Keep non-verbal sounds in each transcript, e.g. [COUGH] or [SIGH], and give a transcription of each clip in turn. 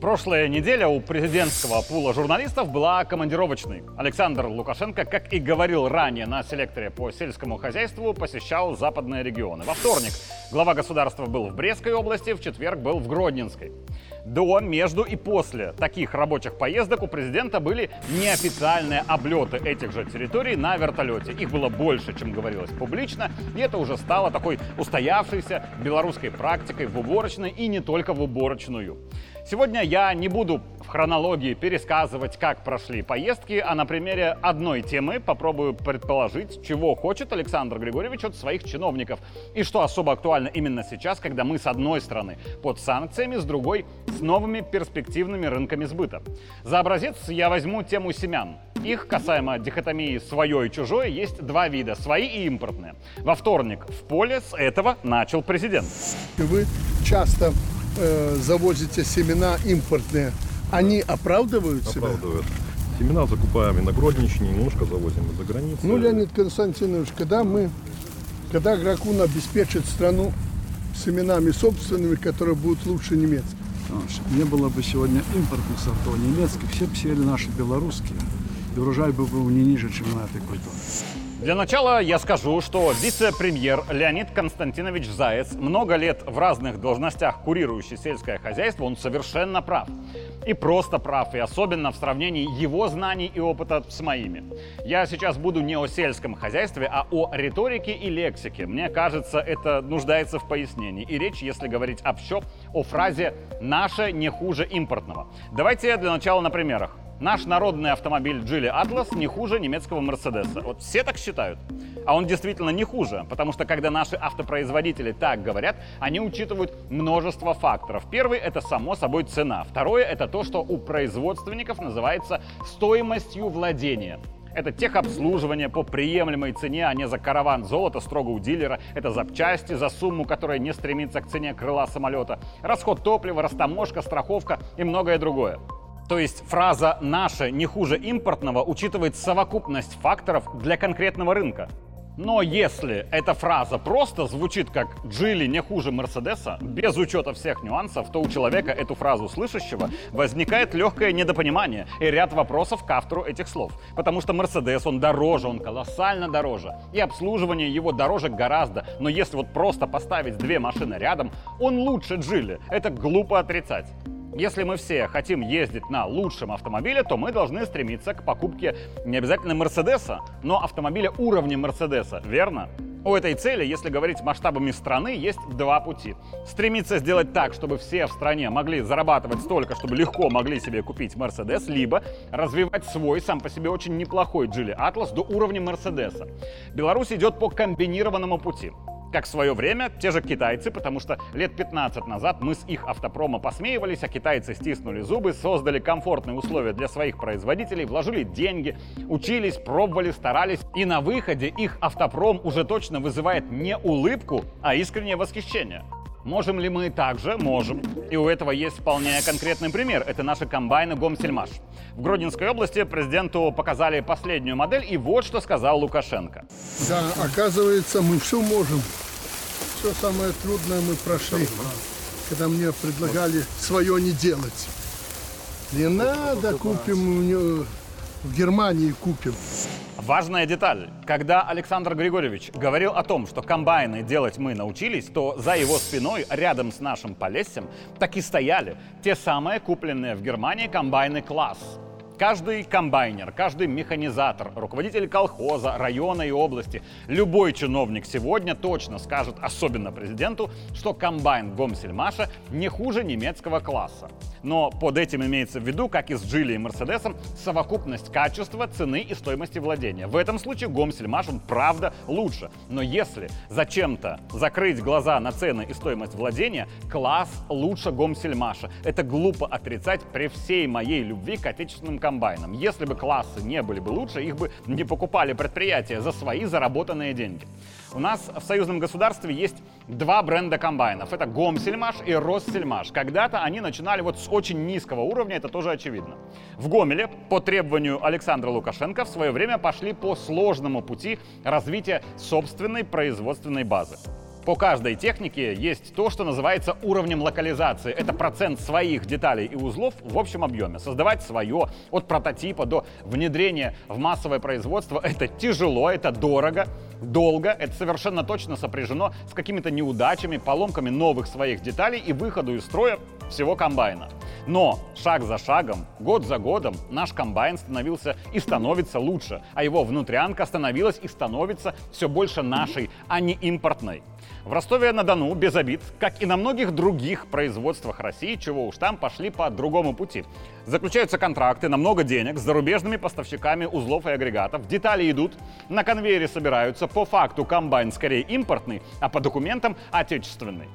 Прошлая неделя у президентского пула журналистов была командировочной. Александр Лукашенко, как и говорил ранее на селекторе по сельскому хозяйству, посещал западные регионы. Во вторник глава государства был в Брестской области, в четверг был в Гродненской. До, между и после таких рабочих поездок у президента были неофициальные облеты этих же территорий на вертолете. Их было больше, чем говорилось публично, и это уже стало такой устоявшейся белорусской практикой в уборочной и не только в уборочную. Сегодня я не буду в хронологии пересказывать, как прошли поездки, а на примере одной темы попробую предположить, чего хочет Александр Григорьевич от своих чиновников. И что особо актуально именно сейчас, когда мы с одной стороны под санкциями, с другой с новыми перспективными рынками сбыта. За образец я возьму тему семян. Их касаемо дихотомии свое и чужое есть два вида, свои и импортные. Во вторник в поле с этого начал президент. Вы часто э, завозите семена импортные, они оправдывают себя? оправдывают. Семена закупаем Гродничне, немножко завозим из-за границы. Ну, Леонид Константинович, когда мы, когда Гракун обеспечит страну семенами собственными, которые будут лучше немецких? Не было бы сегодня импортных сортов немецких, все бы сели наши белорусские, и урожай бы был не ниже, чем на этой культуре. Для начала я скажу, что вице-премьер Леонид Константинович Заяц, много лет в разных должностях курирующий сельское хозяйство, он совершенно прав. И просто прав, и особенно в сравнении его знаний и опыта с моими. Я сейчас буду не о сельском хозяйстве, а о риторике и лексике. Мне кажется, это нуждается в пояснении. И речь, если говорить общо, о фразе «наше не хуже импортного». Давайте для начала на примерах. Наш народный автомобиль Geely Atlas не хуже немецкого Мерседеса. Вот все так считают. А он действительно не хуже, потому что когда наши автопроизводители так говорят, они учитывают множество факторов. Первый — это само собой цена. Второе — это то, что у производственников называется стоимостью владения. Это техобслуживание по приемлемой цене, а не за караван золота строго у дилера. Это запчасти за сумму, которая не стремится к цене крыла самолета. Расход топлива, растаможка, страховка и многое другое. То есть фраза «наше не хуже импортного» учитывает совокупность факторов для конкретного рынка. Но если эта фраза просто звучит как «Джили не хуже Мерседеса», без учета всех нюансов, то у человека, эту фразу слышащего, возникает легкое недопонимание и ряд вопросов к автору этих слов. Потому что Мерседес, он дороже, он колоссально дороже. И обслуживание его дороже гораздо. Но если вот просто поставить две машины рядом, он лучше Джили. Это глупо отрицать. Если мы все хотим ездить на лучшем автомобиле, то мы должны стремиться к покупке не обязательно Мерседеса, но автомобиля уровня Мерседеса, верно? У этой цели, если говорить масштабами страны, есть два пути. Стремиться сделать так, чтобы все в стране могли зарабатывать столько, чтобы легко могли себе купить Мерседес, либо развивать свой, сам по себе очень неплохой Geely Atlas до уровня Мерседеса. Беларусь идет по комбинированному пути как в свое время те же китайцы, потому что лет 15 назад мы с их автопрома посмеивались, а китайцы стиснули зубы, создали комфортные условия для своих производителей, вложили деньги, учились, пробовали, старались. И на выходе их автопром уже точно вызывает не улыбку, а искреннее восхищение. Можем ли мы также? Можем. И у этого есть вполне конкретный пример. Это наши комбайны Гомсельмаш. В Гродненской области президенту показали последнюю модель, и вот что сказал Лукашенко. Да, оказывается, мы все можем. Все самое трудное мы прошли, когда мне предлагали свое не делать. Не надо, купим в Германии купим. Важная деталь. Когда Александр Григорьевич говорил о том, что комбайны делать мы научились, то за его спиной, рядом с нашим Полессем, так и стояли те самые купленные в Германии комбайны «Класс». Каждый комбайнер, каждый механизатор, руководитель колхоза, района и области, любой чиновник сегодня точно скажет, особенно президенту, что комбайн Гомсельмаша не хуже немецкого класса. Но под этим имеется в виду, как и с Джили и Мерседесом, совокупность качества, цены и стоимости владения. В этом случае Гомсельмаш, он правда лучше. Но если зачем-то закрыть глаза на цены и стоимость владения, класс лучше Гомсельмаша. Это глупо отрицать при всей моей любви к отечественным компаниям комбайном. Если бы классы не были бы лучше, их бы не покупали предприятия за свои заработанные деньги. У нас в союзном государстве есть два бренда комбайнов. Это Гомсельмаш и Россельмаш. Когда-то они начинали вот с очень низкого уровня, это тоже очевидно. В Гомеле по требованию Александра Лукашенко в свое время пошли по сложному пути развития собственной производственной базы. По каждой технике есть то, что называется уровнем локализации. Это процент своих деталей и узлов в общем объеме. Создавать свое от прототипа до внедрения в массовое производство – это тяжело, это дорого, долго. Это совершенно точно сопряжено с какими-то неудачами, поломками новых своих деталей и выходу из строя всего комбайна. Но шаг за шагом, год за годом наш комбайн становился и становится лучше, а его внутрянка становилась и становится все больше нашей, а не импортной. В Ростове-на-Дону, без обид, как и на многих других производствах России, чего уж там, пошли по другому пути. Заключаются контракты на много денег с зарубежными поставщиками узлов и агрегатов, детали идут, на конвейере собираются, по факту комбайн скорее импортный, а по документам отечественный.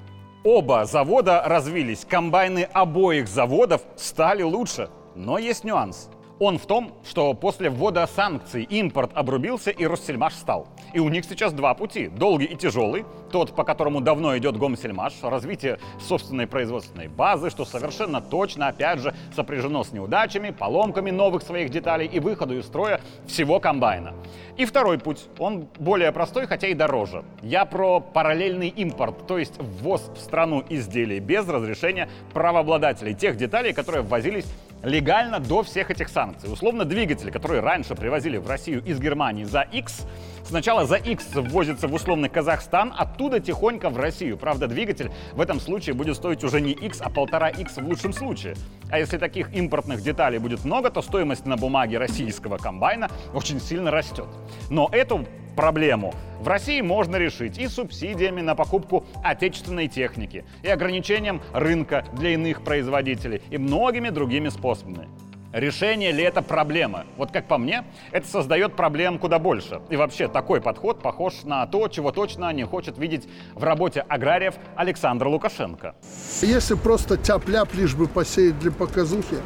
Оба завода развились, комбайны обоих заводов стали лучше. Но есть нюанс. Он в том, что после ввода санкций импорт обрубился и Россельмаш стал. И у них сейчас два пути. Долгий и тяжелый. Тот, по которому давно идет Гомсельмаш, развитие собственной производственной базы, что совершенно точно, опять же, сопряжено с неудачами, поломками новых своих деталей и выходу из строя всего комбайна. И второй путь, он более простой, хотя и дороже. Я про параллельный импорт, то есть ввоз в страну изделий без разрешения правообладателей тех деталей, которые ввозились легально до всех этих санкций. Условно, двигатели, которые раньше привозили в Россию из Германии за X, сначала за X ввозится в условный Казахстан, оттуда тихонько в Россию. Правда, двигатель в этом случае будет стоить уже не X, а полтора X в лучшем случае. А если таких импортных деталей будет много, то стоимость на бумаге российского комбайна очень сильно растет. Но эту проблему в России можно решить и субсидиями на покупку отечественной техники, и ограничением рынка для иных производителей, и многими другими способами. Решение ли это проблема? Вот как по мне, это создает проблем куда больше. И вообще такой подход похож на то, чего точно не хочет видеть в работе аграриев Александр Лукашенко. Если просто тяп-ляп лишь бы посеять для показухи,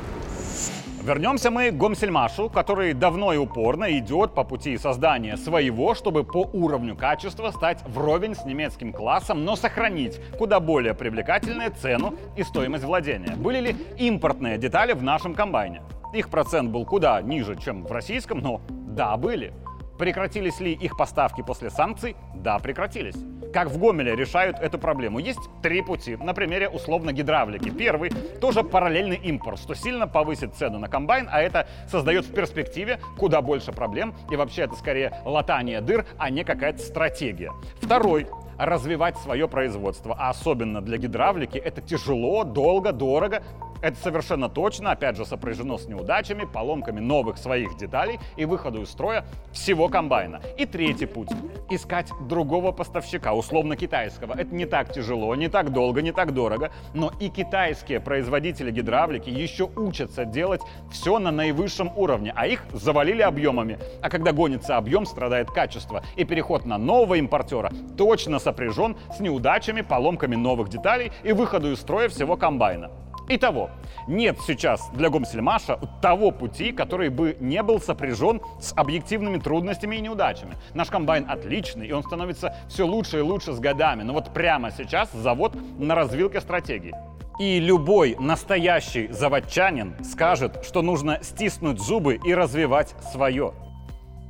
Вернемся мы к Гомсельмашу, который давно и упорно идет по пути создания своего, чтобы по уровню качества стать вровень с немецким классом, но сохранить куда более привлекательную цену и стоимость владения. Были ли импортные детали в нашем комбайне? Их процент был куда ниже, чем в российском, но да, были. Прекратились ли их поставки после санкций? Да, прекратились. Как в Гомеле решают эту проблему? Есть три пути. На примере условно гидравлики. Первый – тоже параллельный импорт, что сильно повысит цену на комбайн, а это создает в перспективе куда больше проблем. И вообще это скорее латание дыр, а не какая-то стратегия. Второй развивать свое производство. А особенно для гидравлики это тяжело, долго, дорого. Это совершенно точно, опять же, сопряжено с неудачами, поломками новых своих деталей и выходу из строя всего комбайна. И третий путь – искать другого поставщика, условно китайского. Это не так тяжело, не так долго, не так дорого, но и китайские производители гидравлики еще учатся делать все на наивысшем уровне, а их завалили объемами. А когда гонится объем, страдает качество. И переход на нового импортера точно сопряжен с неудачами, поломками новых деталей и выходу из строя всего комбайна. Итого, нет сейчас для Гомсельмаша того пути, который бы не был сопряжен с объективными трудностями и неудачами. Наш комбайн отличный, и он становится все лучше и лучше с годами. Но вот прямо сейчас завод на развилке стратегии. И любой настоящий заводчанин скажет, что нужно стиснуть зубы и развивать свое.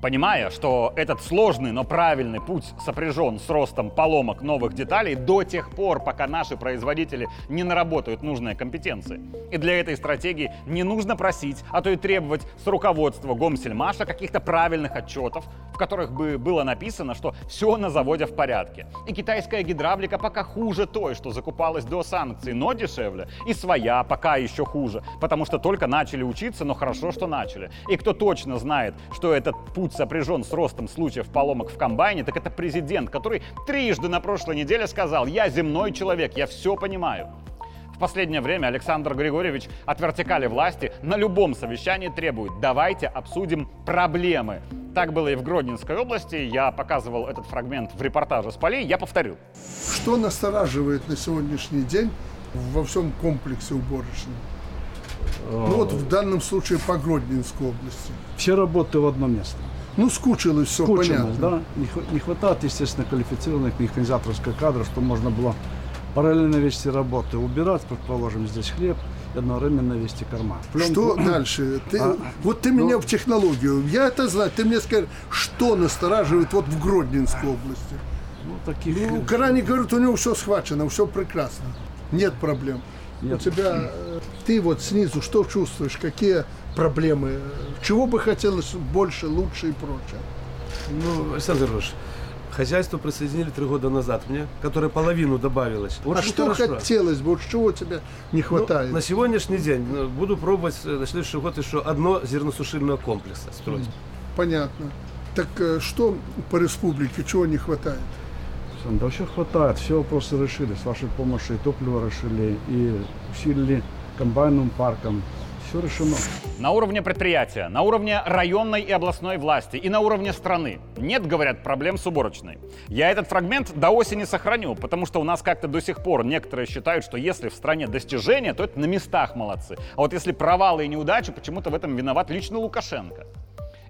Понимая, что этот сложный, но правильный путь сопряжен с ростом поломок новых деталей до тех пор, пока наши производители не наработают нужные компетенции. И для этой стратегии не нужно просить, а то и требовать с руководства Гомсельмаша каких-то правильных отчетов, в которых бы было написано, что все на заводе в порядке. И китайская гидравлика пока хуже той, что закупалась до санкций, но дешевле. И своя пока еще хуже, потому что только начали учиться, но хорошо, что начали. И кто точно знает, что этот путь путь сопряжен с ростом случаев поломок в комбайне, так это президент, который трижды на прошлой неделе сказал «Я земной человек, я все понимаю». В последнее время Александр Григорьевич от вертикали власти на любом совещании требует «давайте обсудим проблемы». Так было и в Гродненской области. Я показывал этот фрагмент в репортаже с полей. Я повторю. Что настораживает на сегодняшний день во всем комплексе уборочном? Ну вот в данном случае по Гродненской области. Все работы в одно место. Ну, скучилось все, Скучно, понятно. да? Не, хва- не хватает, естественно, квалифицированных механизаторских кадров, чтобы можно было параллельно вести работы. Убирать, предположим, здесь хлеб и одновременно вести корма. Что [CLEARS THROAT] дальше? Ты, А, вот ты меня в технологию. Я это знаю. Ты мне скажи, что настораживает вот в Гродненской области? Ну, таких... Ну, Карани говорит, у него все схвачено, все прекрасно. Нет проблем. Нет. У тебя, э, ты вот снизу что чувствуешь, какие проблемы? Чего бы хотелось больше, лучше и прочее? Ну, Александр Ильич, хозяйство присоединили три года назад мне, которое половину добавилось. а Очень что хорошо. хотелось бы, вот чего тебе не Ну, хватает? на сегодняшний день ну, буду пробовать э, на следующий год еще одно зерносушильного комплекса строить. Понятно. Так э, что по республике, чего не хватает? Да вообще хватает. Все вопросы решили. С вашей помощью и топливо решили, и усилили комбайным парком. Все решено. На уровне предприятия, на уровне районной и областной власти и на уровне страны нет, говорят, проблем с уборочной. Я этот фрагмент до осени сохраню, потому что у нас как-то до сих пор некоторые считают, что если в стране достижения, то это на местах молодцы. А вот если провалы и неудачи, почему-то в этом виноват лично Лукашенко.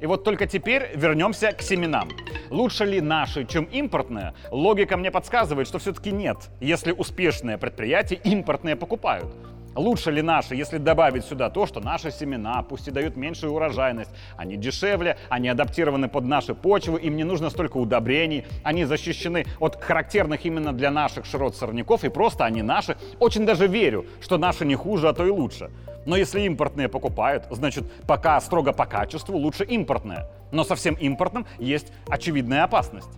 И вот только теперь вернемся к семенам. Лучше ли наши, чем импортные? Логика мне подсказывает, что все-таки нет, если успешные предприятия импортные покупают. Лучше ли наши, если добавить сюда то, что наши семена, пусть и дают меньшую урожайность, они дешевле, они адаптированы под наши почвы, им не нужно столько удобрений, они защищены от характерных именно для наших широт сорняков, и просто они наши. Очень даже верю, что наши не хуже, а то и лучше. Но если импортные покупают, значит, пока строго по качеству, лучше импортные. Но со всем импортным есть очевидная опасность.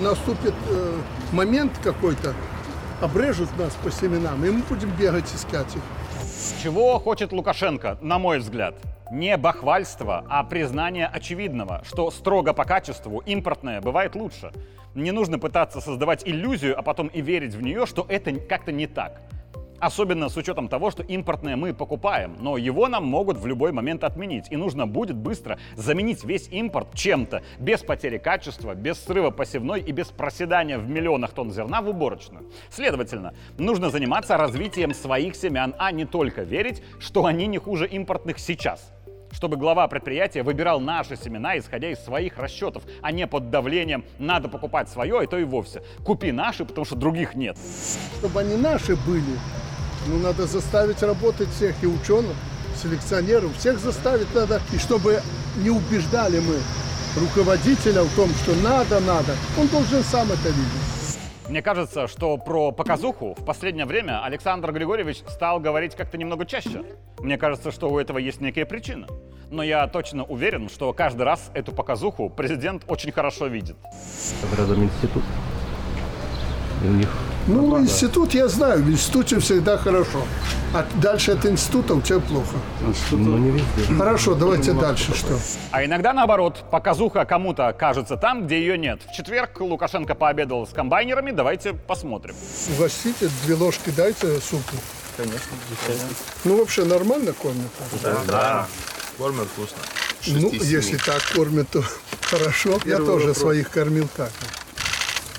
Наступит э, момент какой-то, обрежут нас по семенам, и мы будем бегать искать их. Чего хочет Лукашенко, на мой взгляд? Не бахвальство, а признание очевидного, что строго по качеству импортное бывает лучше. Не нужно пытаться создавать иллюзию, а потом и верить в нее, что это как-то не так. Особенно с учетом того, что импортное мы покупаем, но его нам могут в любой момент отменить. И нужно будет быстро заменить весь импорт чем-то, без потери качества, без срыва посевной и без проседания в миллионах тонн зерна в уборочную. Следовательно, нужно заниматься развитием своих семян, а не только верить, что они не хуже импортных сейчас чтобы глава предприятия выбирал наши семена, исходя из своих расчетов, а не под давлением «надо покупать свое», и то и вовсе. Купи наши, потому что других нет. Чтобы они наши были, ну, надо заставить работать всех и ученых, селекционеров, всех заставить надо. И чтобы не убеждали мы руководителя в том, что надо, надо, он должен сам это видеть. Мне кажется, что про показуху в последнее время Александр Григорьевич стал говорить как-то немного чаще. Мне кажется, что у этого есть некая причина. Но я точно уверен, что каждый раз эту показуху президент очень хорошо видит. Рядом институт. И у них Ну, институт я знаю, в институте всегда хорошо. А дальше от института у тебя плохо. ну, не везде. Хорошо, давайте дальше что. А иногда наоборот, показуха кому-то кажется там, где ее нет. В четверг Лукашенко пообедал с комбайнерами, давайте посмотрим. Угостите, две ложки дайте супу. Конечно. Ну, вообще нормально кормят? Да, кормят вкусно. Ну, если так кормят, то хорошо. Я тоже своих кормил так.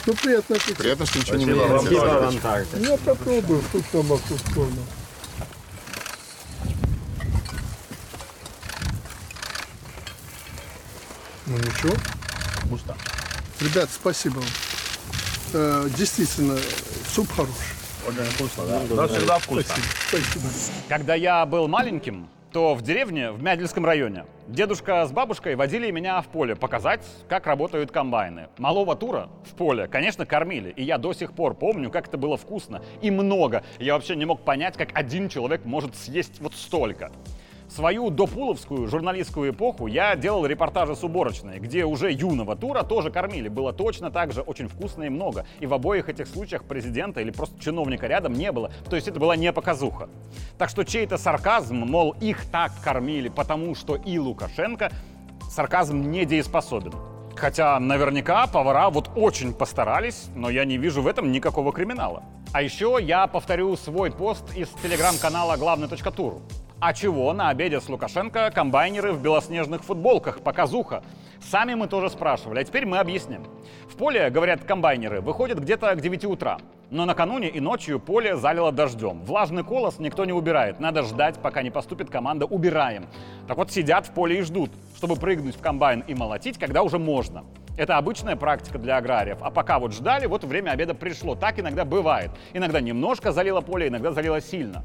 Ну, приятно аппетита. Приятно, что ничего не меняется. Я попробую, вкусно боку вкусно. Ну ничего. Густо. Ребят, спасибо вам. Э, действительно, суп хороший. Очень вкусно, да. Да, всегда вкусно. Спасибо. Когда я был маленьким, то в деревне, в Мядельском районе, дедушка с бабушкой водили меня в поле показать, как работают комбайны. Малого тура в поле, конечно, кормили. И я до сих пор помню, как это было вкусно и много. Я вообще не мог понять, как один человек может съесть вот столько. Свою допуловскую журналистскую эпоху я делал репортажи с уборочной, где уже юного тура тоже кормили. Было точно так же очень вкусно и много. И в обоих этих случаях президента или просто чиновника рядом не было. То есть это была не показуха. Так что чей-то сарказм, мол, их так кормили, потому что и Лукашенко, сарказм недееспособен. Хотя наверняка повара вот очень постарались, но я не вижу в этом никакого криминала. А еще я повторю свой пост из телеграм-канала главный.туру. А чего на обеде с Лукашенко комбайнеры в белоснежных футболках, показуха? Сами мы тоже спрашивали, а теперь мы объясним. В поле, говорят комбайнеры, выходят где-то к 9 утра. Но накануне и ночью поле залило дождем. Влажный колос никто не убирает. Надо ждать, пока не поступит команда «убираем». Так вот, сидят в поле и ждут, чтобы прыгнуть в комбайн и молотить, когда уже можно. Это обычная практика для аграриев. А пока вот ждали, вот время обеда пришло. Так иногда бывает. Иногда немножко залило поле, иногда залило сильно.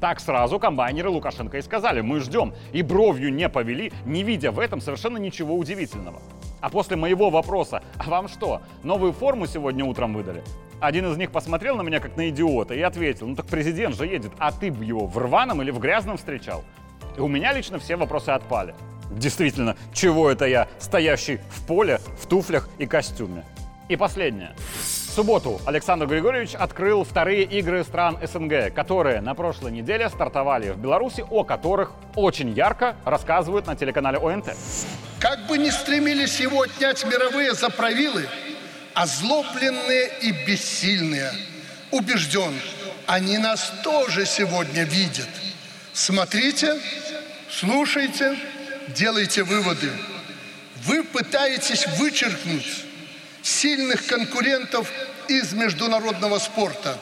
Так сразу комбайнеры Лукашенко и сказали, мы ждем. И бровью не повели, не видя в этом совершенно ничего удивительного. А после моего вопроса, а вам что, новую форму сегодня утром выдали? Один из них посмотрел на меня как на идиота и ответил, ну так президент же едет, а ты бы его в рваном или в грязном встречал? И у меня лично все вопросы отпали. Действительно, чего это я, стоящий в поле, в туфлях и костюме? И последнее. Субботу Александр Григорьевич открыл вторые игры стран СНГ, которые на прошлой неделе стартовали в Беларуси, о которых очень ярко рассказывают на телеканале ОНТ. Как бы ни стремились его отнять мировые заправилы, озлобленные и бессильные, убежден, они нас тоже сегодня видят. Смотрите, слушайте, делайте выводы. Вы пытаетесь вычеркнуть сильных конкурентов из международного спорта.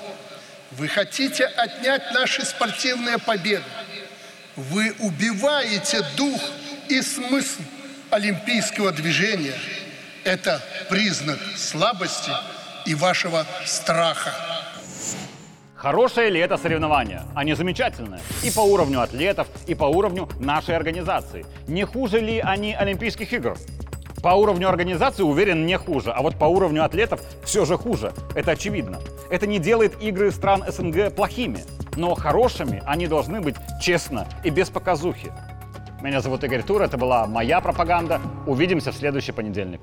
Вы хотите отнять наши спортивные победы. Вы убиваете дух и смысл олимпийского движения. Это признак слабости и вашего страха. Хорошее ли это соревнование? Они замечательные. И по уровню атлетов, и по уровню нашей организации. Не хуже ли они Олимпийских игр? По уровню организации, уверен, не хуже. А вот по уровню атлетов все же хуже. Это очевидно. Это не делает игры стран СНГ плохими. Но хорошими они должны быть честно и без показухи. Меня зовут Игорь Тур, это была моя пропаганда. Увидимся в следующий понедельник.